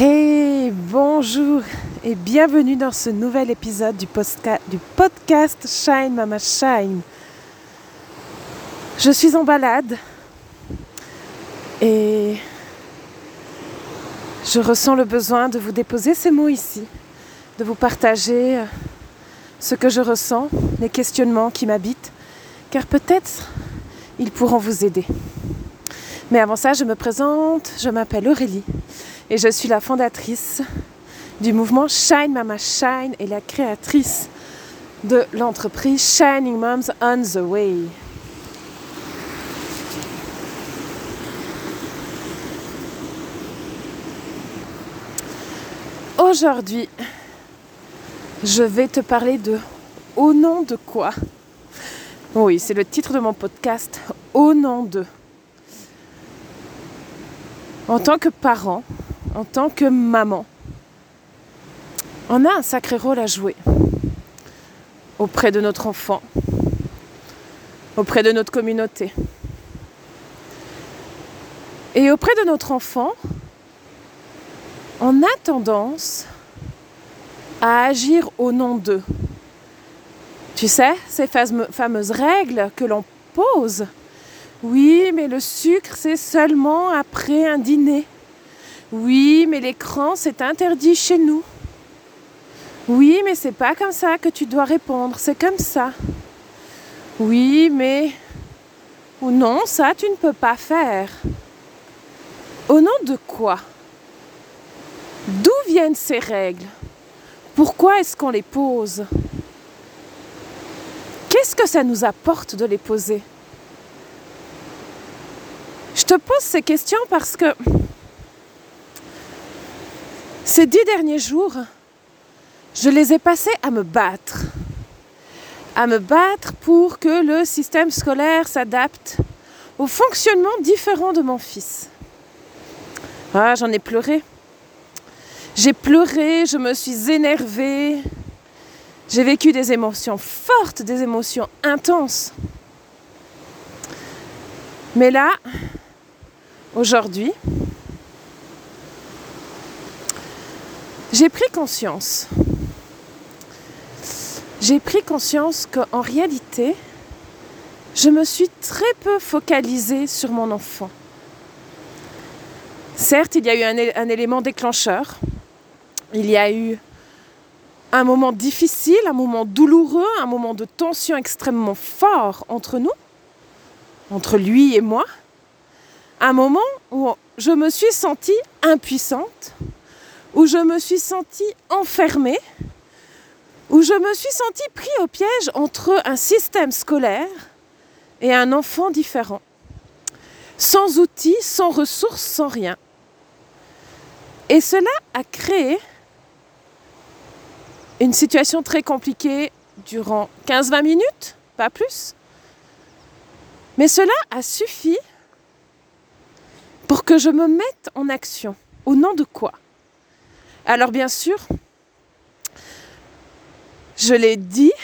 Hey, bonjour et bienvenue dans ce nouvel épisode du, podcast Shine Mama Shine. Je suis en balade et je ressens le besoin de vous déposer ces mots ici, de vous partager ce que je ressens, les questionnements qui m'habitent, car peut-être ils pourront vous aider. Mais avant ça, je me présente, je m'appelle Aurélie et je suis la fondatrice du mouvement Shine Mama Shine et la créatrice de l'entreprise Shining Moms on the Way. Aujourd'hui, je vais te parler de Au nom de quoi? Oui, c'est le titre de mon podcast Au nom de. En tant que parent, en tant que maman, on a un sacré rôle à jouer auprès de notre enfant, auprès de notre communauté. Et auprès de notre enfant, on a tendance à agir au nom d'eux. Tu sais, ces fameuses règles que l'on pose oui, mais le sucre, c'est seulement après un dîner. Oui, mais l'écran, c'est interdit chez nous. Oui, mais c'est pas comme ça que tu dois répondre, c'est comme ça. Oui, mais ou non, ça tu ne peux pas faire. Au nom de quoi? D'où viennent ces règles? Pourquoi est-ce qu'on les pose? Qu'est-ce que ça nous apporte de les poser? Je te pose ces questions parce que ces dix derniers jours, je les ai passés à me battre. À me battre pour que le système scolaire s'adapte au fonctionnement différent de mon fils. Ah, j'en ai pleuré. J'ai pleuré, je me suis énervée. J'ai vécu des émotions fortes, des émotions intenses. Mais là, aujourd'hui, j'ai pris conscience. J'ai pris conscience qu'en réalité, je me suis très peu focalisée sur mon enfant. Certes, il y a eu un, un, élément déclencheur. Il y a eu un moment difficile, un moment douloureux, un moment de tension extrêmement fort entre nous, entre lui et moi un moment où je me suis sentie impuissante, où je me suis sentie enfermée, où je me suis sentie pris au piège entre un système scolaire et un enfant différent, sans outils, sans ressources, sans rien. Et cela a créé une situation très compliquée durant 15-20 minutes, pas plus. Mais cela a suffi pour que je me mette en action. Au nom de quoi? Alors bien sûr, je l'ai dit,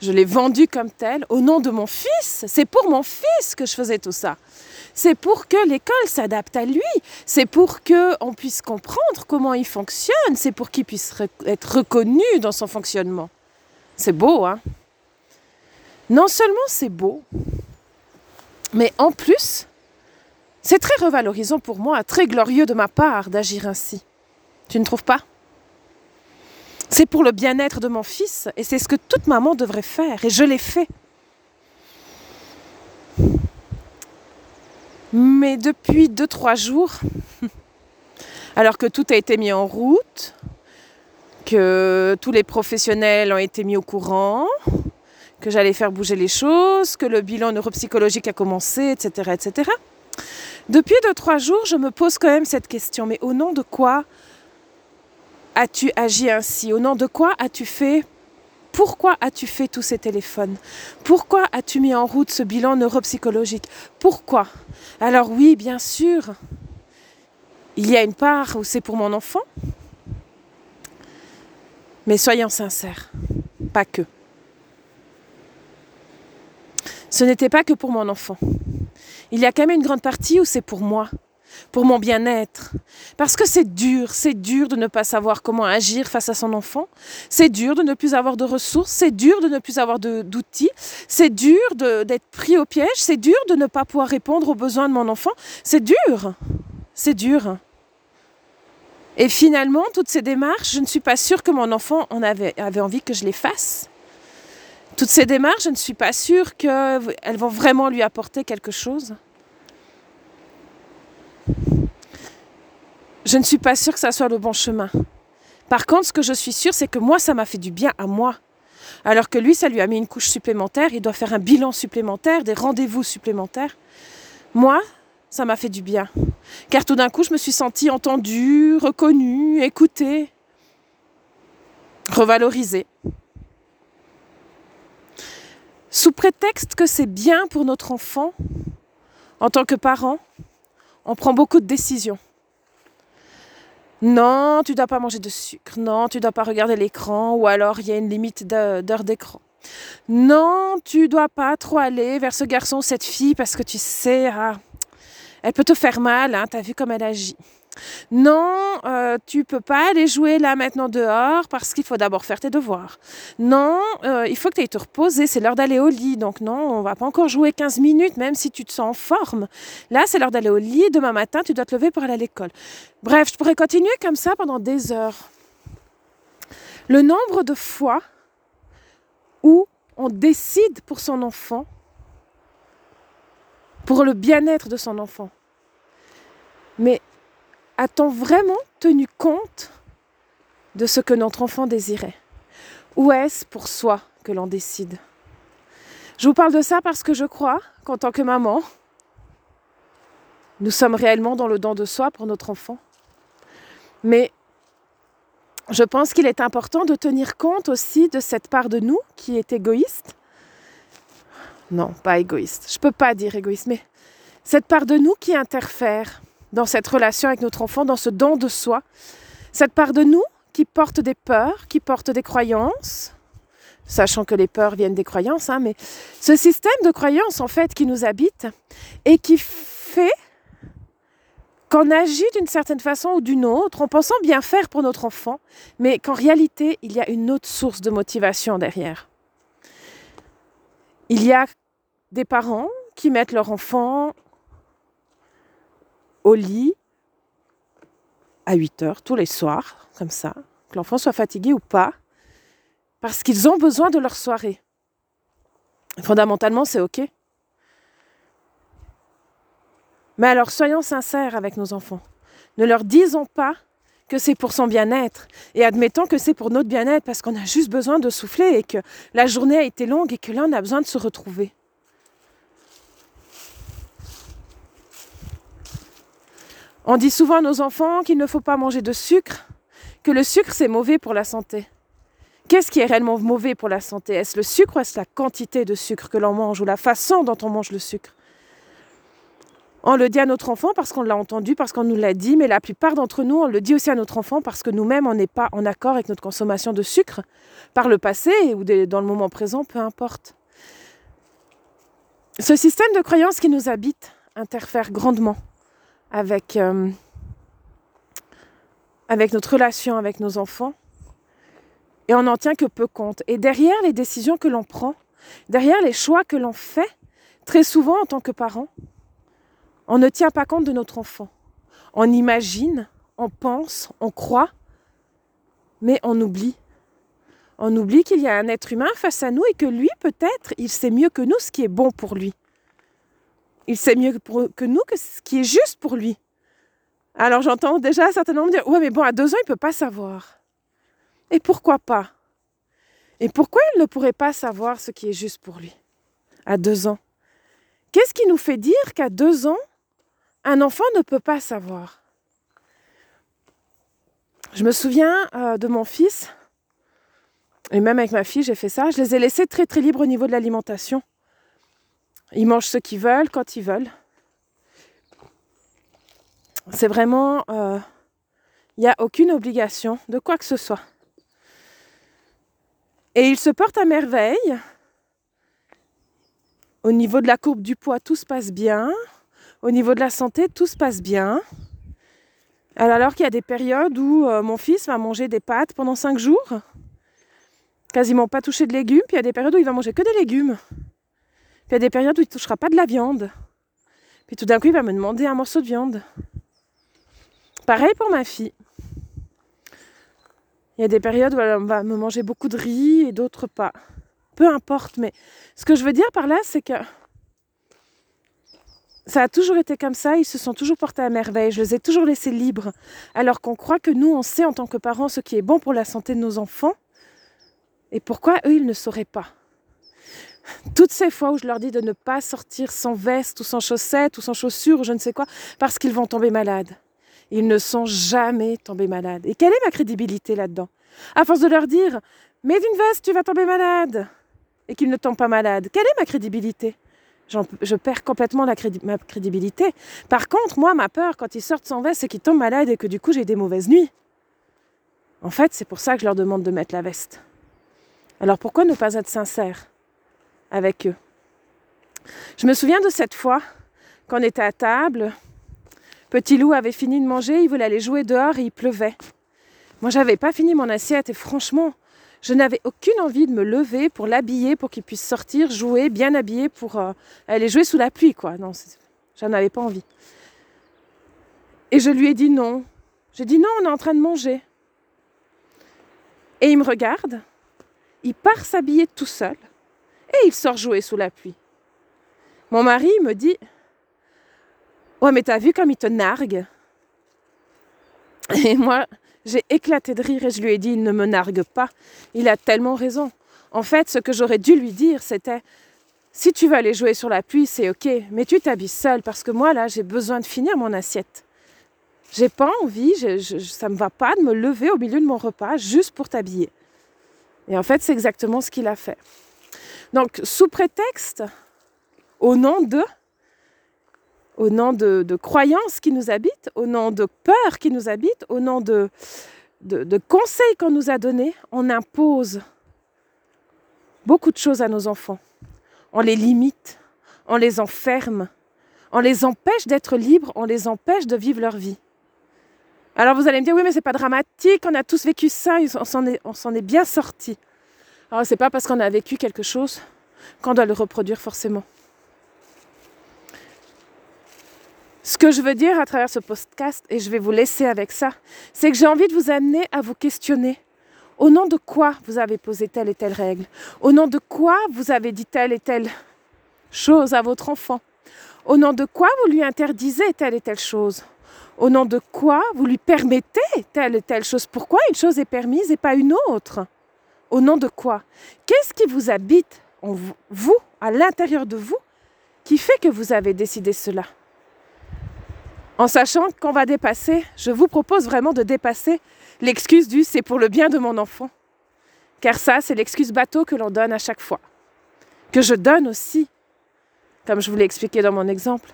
je l'ai vendu comme tel, au nom de mon fils. C'est pour mon fils que je faisais tout ça. C'est pour que l'école s'adapte à lui. C'est pour qu'on puisse comprendre comment il fonctionne. C'est pour qu'il puisse être reconnu dans son fonctionnement. C'est beau, hein? Non seulement c'est beau, mais en plus, c'est très revalorisant pour moi, très glorieux de ma part d'agir ainsi. Tu ne trouves pas? C'est pour le bien-être de mon fils et c'est ce que toute maman devrait faire et je l'ai fait. Mais depuis 2-3 jours, alors que tout a été mis en route, que tous les professionnels ont été mis au courant, que j'allais faire bouger les choses, que le bilan neuropsychologique a commencé, etc., etc. Depuis deux, trois jours, je me pose quand même cette question. Mais au nom de quoi as-tu agi ainsi Au nom de quoi as-tu fait pourquoi as-tu fait tous ces téléphones Pourquoi as-tu mis en route ce bilan neuropsychologique Pourquoi Alors oui, bien sûr, il y a une part où c'est pour mon enfant, mais soyons sincères, pas que. Ce n'était pas que pour mon enfant il y a quand même une grande partie où c'est pour moi. Pour mon bien-être. Parce que c'est dur, c'est dur de ne pas savoir comment agir face à son enfant, c'est dur de ne plus avoir de ressources, c'est dur de ne plus avoir d'outils, c'est dur d'être pris au piège, c'est dur de ne pas pouvoir répondre aux besoins de mon enfant, c'est dur, c'est dur. Et finalement, toutes ces démarches, je ne suis pas sûre que mon enfant en avait, avait envie que je les fasse. Toutes ces démarches, je ne suis pas sûre qu'elles vont vraiment lui apporter quelque chose. Je ne suis pas sûre que ça soit le bon chemin. Par contre, ce que je suis sûre, c'est que moi, ça m'a fait du bien à moi. Alors que lui, ça lui a mis une couche supplémentaire, il doit faire un bilan supplémentaire, des rendez-vous supplémentaires. Moi, ça m'a fait du bien. Car tout d'un coup, je me suis sentie entendue, reconnue, écoutée, revalorisée. Sous prétexte que c'est bien pour notre enfant, en tant que parent, on prend beaucoup de décisions. Non, tu dois pas manger de sucre. Non, tu dois pas regarder l'écran. Ou alors, il y a une limite d'heure d'écran. Non, tu dois pas trop aller vers ce garçon ou cette fille parce que tu sais, ah, elle peut te faire mal. Hein, tu as vu comme elle agit. Non, euh, tu peux pas aller jouer là maintenant dehors parce qu'il faut d'abord faire tes devoirs. Non, euh, il faut que tu ailles te reposer, c'est l'heure d'aller au lit. Donc non, on va pas encore jouer 15 minutes même si tu te sens en forme. Là, c'est l'heure d'aller au lit, demain matin, tu dois te lever pour aller à l'école. Bref, je pourrais continuer comme ça pendant des heures. Le nombre de fois où on décide pour son enfant, pour le bien-être de son enfant. Mais a-t-on vraiment tenu compte de ce que notre enfant désirait? Ou est-ce pour soi que l'on décide? Je vous parle de ça parce que je crois qu'en tant que maman, nous sommes réellement dans le don de soi pour notre enfant. Mais je pense qu'il est important de tenir compte aussi de cette part de nous qui est égoïste. Non, pas égoïste. Je ne peux pas dire égoïste, mais cette part de nous qui interfère dans cette relation avec notre enfant, dans ce don de soi. Cette part de nous qui porte des peurs, qui porte des croyances, sachant que les peurs viennent des croyances, hein, mais ce système de croyances en fait qui nous habite et qui fait qu'on agit d'une certaine façon ou d'une autre en pensant bien faire pour notre enfant, mais qu'en réalité il y a une autre source de motivation derrière. Il y a des parents qui mettent leur enfant au lit à 8 heures tous les soirs, comme ça, que l'enfant soit fatigué ou pas, parce qu'ils ont besoin de leur soirée. Fondamentalement, c'est OK. Mais alors, soyons sincères avec nos enfants. Ne leur disons pas que c'est pour son bien-être et admettons que c'est pour notre bien-être parce qu'on a juste besoin de souffler et que la journée a été longue et que là, on a besoin de se retrouver. On dit souvent à nos enfants qu'il ne faut pas manger de sucre, que le sucre c'est mauvais pour la santé. Qu'est-ce qui est réellement mauvais pour la santé? Est-ce le sucre ou est-ce la quantité de sucre que l'on mange ou la façon dont on mange le sucre? On le dit à notre enfant parce qu'on l'a entendu, parce qu'on nous l'a dit, mais la plupart d'entre nous, on le dit aussi à notre enfant parce que nous-mêmes, on n'est pas en accord avec notre consommation de sucre par le passé ou dans le moment présent, peu importe. Ce système de croyance qui nous habite interfère grandement avec, euh, avec notre relation avec nos enfants. Et on n'en tient que peu compte. Et derrière les décisions que l'on prend, derrière les choix que l'on fait, très souvent en tant que parent, on ne tient pas compte de notre enfant. On imagine, on pense, on croit, mais on oublie. On oublie qu'il y a un être humain face à nous et que lui, peut-être, il sait mieux que nous ce qui est bon pour lui. Il sait mieux que nous que ce qui est juste pour lui. Alors j'entends déjà certainement me dire Ouais, mais bon, à deux ans, il ne peut pas savoir. Et pourquoi pas? Et pourquoi il ne pourrait pas savoir ce qui est juste pour lui? À deux ans Qu'est-ce qui nous fait dire qu'à deux ans, un enfant ne peut pas savoir? Je me souviens euh, de mon fils, et même avec ma fille, j'ai fait ça. Je les ai laissés très très libres au niveau de l'alimentation. Ils mangent ce qu'ils veulent quand ils veulent. C'est vraiment... Il euh, n'y a aucune obligation de quoi que ce soit. Et ils se portent à merveille. Au niveau de la courbe du poids, tout se passe bien. Au niveau de la santé, tout se passe bien. Alors qu'il y a des périodes où euh, mon fils va manger des pâtes pendant 5 jours, quasiment pas toucher de légumes, puis il y a des périodes où il va manger que des légumes. Puis il y a des périodes où il ne touchera pas de la viande. Puis tout d'un coup, il va me demander un morceau de viande. Pareil pour ma fille. Il y a des périodes où elle va me manger beaucoup de riz et d'autres pas. Peu importe, mais ce que je veux dire par là, c'est que ça a toujours été comme ça, ils se sont toujours portés à merveille, je les ai toujours laissés libres, alors qu'on croit que nous, on sait en tant que parents ce qui est bon pour la santé de nos enfants, et pourquoi eux, ils ne sauraient pas. Toutes ces fois où je leur dis de ne pas sortir sans veste ou sans chaussettes ou sans chaussures ou je ne sais quoi, parce qu'ils vont tomber malades. Ils ne sont jamais tombés malades. Et quelle est ma crédibilité là-dedans? À force de leur dire, mets une veste, tu vas tomber malade, et qu'ils ne tombent pas malades, quelle est ma crédibilité? Je perds complètement ma crédibilité. Par contre, moi, ma peur quand ils sortent sans veste, c'est qu'ils tombent malades et que du coup j'ai des mauvaises nuits. En fait, c'est pour ça que je leur demande de mettre la veste. Alors pourquoi ne pas être sincère? Avec eux Je me souviens de cette fois, quand on était à table, Petit loup avait fini de manger, il voulait aller jouer dehors et il pleuvait. Moi, j'avais pas fini mon assiette et franchement, je n'avais aucune envie de me lever pour l'habiller, pour qu'il puisse sortir, jouer, bien habillé pour euh, aller jouer sous la pluie, quoi. Non, j'en avais pas envie. Et je lui ai dit non. J'ai dit non, on est en train de manger. Et il me regarde, il part s'habiller tout seul et il sort jouer sous la pluie. Mon mari me dit Ouais, mais t'as vu comme il te nargue? Et moi, j'ai éclaté de rire et je lui ai dit, il ne me nargue pas. Il a tellement raison. En fait, ce que j'aurais dû lui dire, c'était, si tu veux aller jouer sur la pluie, c'est ok, mais tu t'habilles seul parce que moi, là, j'ai besoin de finir mon assiette. J'ai pas envie, je, je, ça me va pas de me lever au milieu de mon repas juste pour t'habiller. Et en fait, c'est exactement ce qu'il a fait. Donc, sous prétexte, au nom de, croyances qui nous habitent, au nom de peurs qui nous habitent, au nom de, conseils qu'on nous a donnés, on impose beaucoup de choses à nos enfants. On les limite, on les enferme, on les empêche d'être libres, on les empêche de vivre leur vie. Alors vous allez me dire, oui, mais c'est pas dramatique, on a tous vécu ça, on s'en est, est, bien sorti. Alors c'est pas parce qu'on a vécu quelque chose qu'on doit le reproduire forcément. Ce que je veux dire à travers ce podcast, et je vais vous laisser avec ça, c'est que j'ai envie de vous amener à vous questionner. Au nom de quoi vous avez posé telle et telle règle? Au nom de quoi vous avez dit telle et telle chose à votre enfant? Au nom de quoi vous lui interdisez telle et telle chose? Au nom de quoi vous lui permettez telle et telle chose? Pourquoi une chose est permise et pas une autre? Au nom de quoi? Qu'est-ce qui vous habite en vous, à l'intérieur de vous, qui fait que vous avez décidé cela? En sachant qu'on va dépasser, je vous propose vraiment de dépasser l'excuse du c'est pour le bien de mon enfant. Car ça, c'est l'excuse bateau que l'on donne à chaque fois. Que je donne aussi, comme je vous l'ai expliqué dans mon exemple.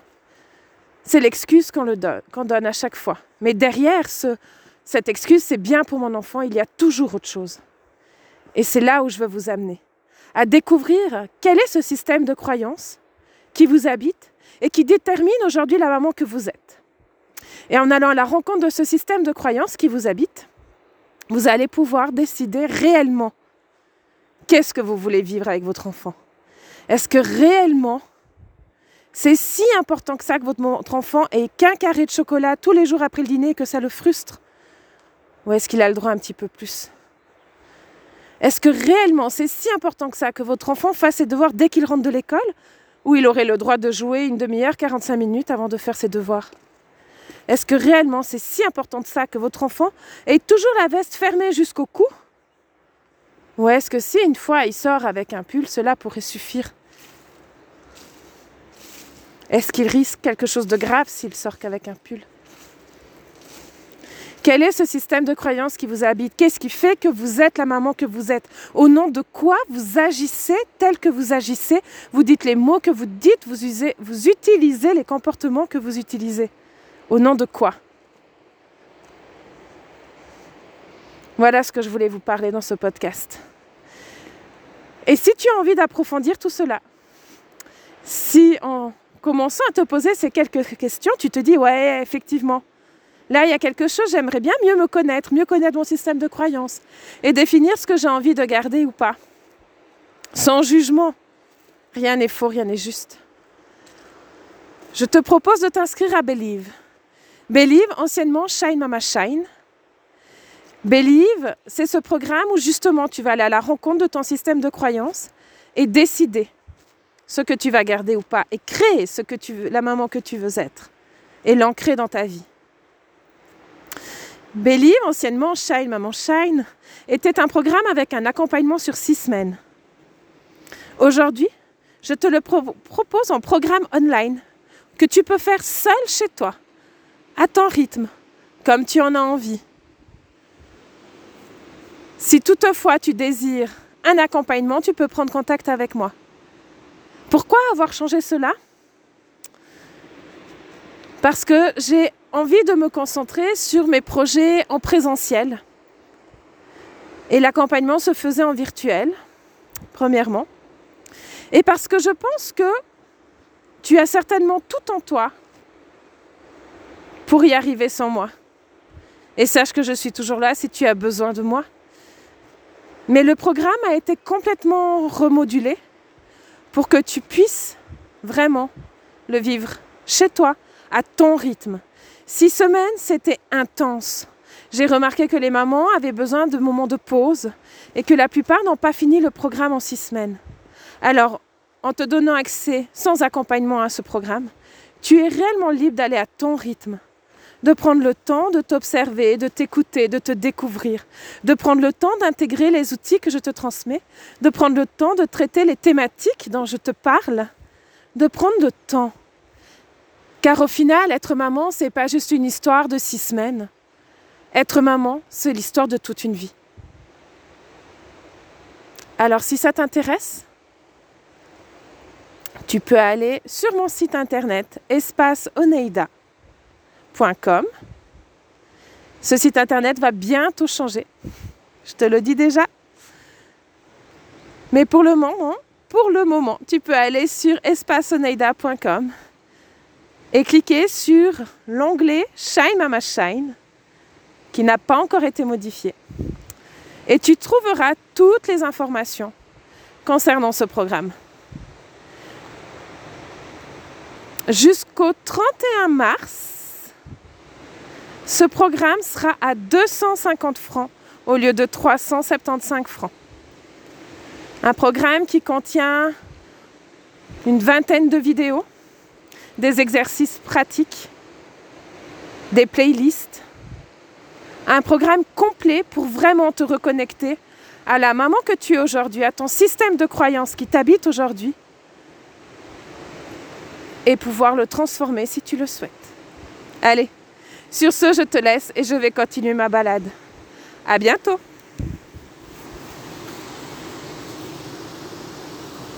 C'est l'excuse qu'on donne, à chaque fois. Mais derrière ce, cette excuse, c'est bien pour mon enfant, il y a toujours autre chose. Et c'est là où je veux vous amener. À découvrir quel est ce système de croyance qui vous habite et qui détermine aujourd'hui la maman que vous êtes. Et en allant à la rencontre de ce système de croyances qui vous habite, vous allez pouvoir décider réellement qu'est-ce que vous voulez vivre avec votre enfant. Est-ce que réellement c'est si important que ça que votre enfant ait qu'un carré de chocolat tous les jours après le dîner et que ça le frustre? Ou est-ce qu'il a le droit un petit peu plus? Est-ce que réellement c'est si important que ça que votre enfant fasse ses devoirs dès qu'il rentre de l'école Ou il aurait le droit de jouer une demi-heure, 45 minutes avant de faire ses devoirs? Est-ce que réellement c'est si important de ça que votre enfant ait toujours la veste fermée jusqu'au cou? Ou est-ce que si une fois il sort avec un pull, cela pourrait suffire? Est-ce qu'il risque quelque chose de grave s'il sort qu'avec un pull? Quel est ce système de croyance qui vous habite? Qu'est-ce qui fait que vous êtes la maman que vous êtes? Au nom de quoi vous agissez tel que vous agissez? Vous dites les mots que vous dites, vous, usez, vous utilisez les comportements que vous utilisez. Au nom de quoi? Voilà ce que je voulais vous parler dans ce podcast. Et si tu as envie d'approfondir tout cela, si en commençant à te poser ces quelques questions, tu te dis, ouais, effectivement, là, il y a quelque chose, j'aimerais bien mieux me connaître, mieux connaître mon système de croyance et définir ce que j'ai envie de garder ou pas. Sans jugement. Rien n'est faux, rien n'est juste. Je te propose de t'inscrire à Believe. Believe, anciennement Shine Mama Shine. Believe, c'est ce programme où justement tu vas aller à la rencontre de ton système de croyance et décider ce que tu vas garder ou pas et créer ce que tu veux, la maman que tu veux être et l'ancrer dans ta vie. Believe, anciennement Shine Maman Shine, était un programme avec un accompagnement sur six semaines. Aujourd'hui, je te le propose en programme online que tu peux faire seul chez toi, à ton rythme, comme tu en as envie. Si toutefois tu désires un accompagnement, tu peux prendre contact avec moi. Pourquoi avoir changé cela? Parce que j'ai envie de me concentrer sur mes projets en présentiel. Et l'accompagnement se faisait en virtuel, premièrement. Et parce que je pense que tu as certainement tout en toi pour y arriver sans moi. Et sache que je suis toujours là si tu as besoin de moi. Mais le programme a été complètement remodulé pour que tu puisses vraiment le vivre chez toi, à ton rythme. Six semaines, c'était intense. J'ai remarqué que les mamans avaient besoin de moments de pause et que la plupart n'ont pas fini le programme en six semaines. Alors, en te donnant accès sans accompagnement à ce programme, tu es réellement libre d'aller à ton rythme, de prendre le temps de t'observer, de t'écouter, de te découvrir, de prendre le temps d'intégrer les outils que je te transmets, de prendre le temps de traiter les thématiques dont je te parle, de prendre le temps. Car au final, être maman, c'est pas juste une histoire de six semaines. Être maman, c'est l'histoire de toute une vie. Alors si ça t'intéresse, tu peux aller sur mon site internet espaceoneida.com. Ce site internet va bientôt changer. Je te le dis déjà. Mais pour le moment, pour le moment, tu peux aller sur espaceoneida.com et cliquer sur l'onglet Shine Mama Shine qui n'a pas encore été modifié. Et tu trouveras toutes les informations concernant ce programme. Jusqu'au 31 mars, ce programme sera à 250 francs au lieu de 375 francs. Un programme qui contient une vingtaine de vidéos, des exercices pratiques, des playlists, un programme complet pour vraiment te reconnecter à la maman que tu es aujourd'hui, à ton système de croyance qui t'habite aujourd'hui et pouvoir le transformer si tu le souhaites. Allez, sur ce, je te laisse et je vais continuer ma balade. À bientôt!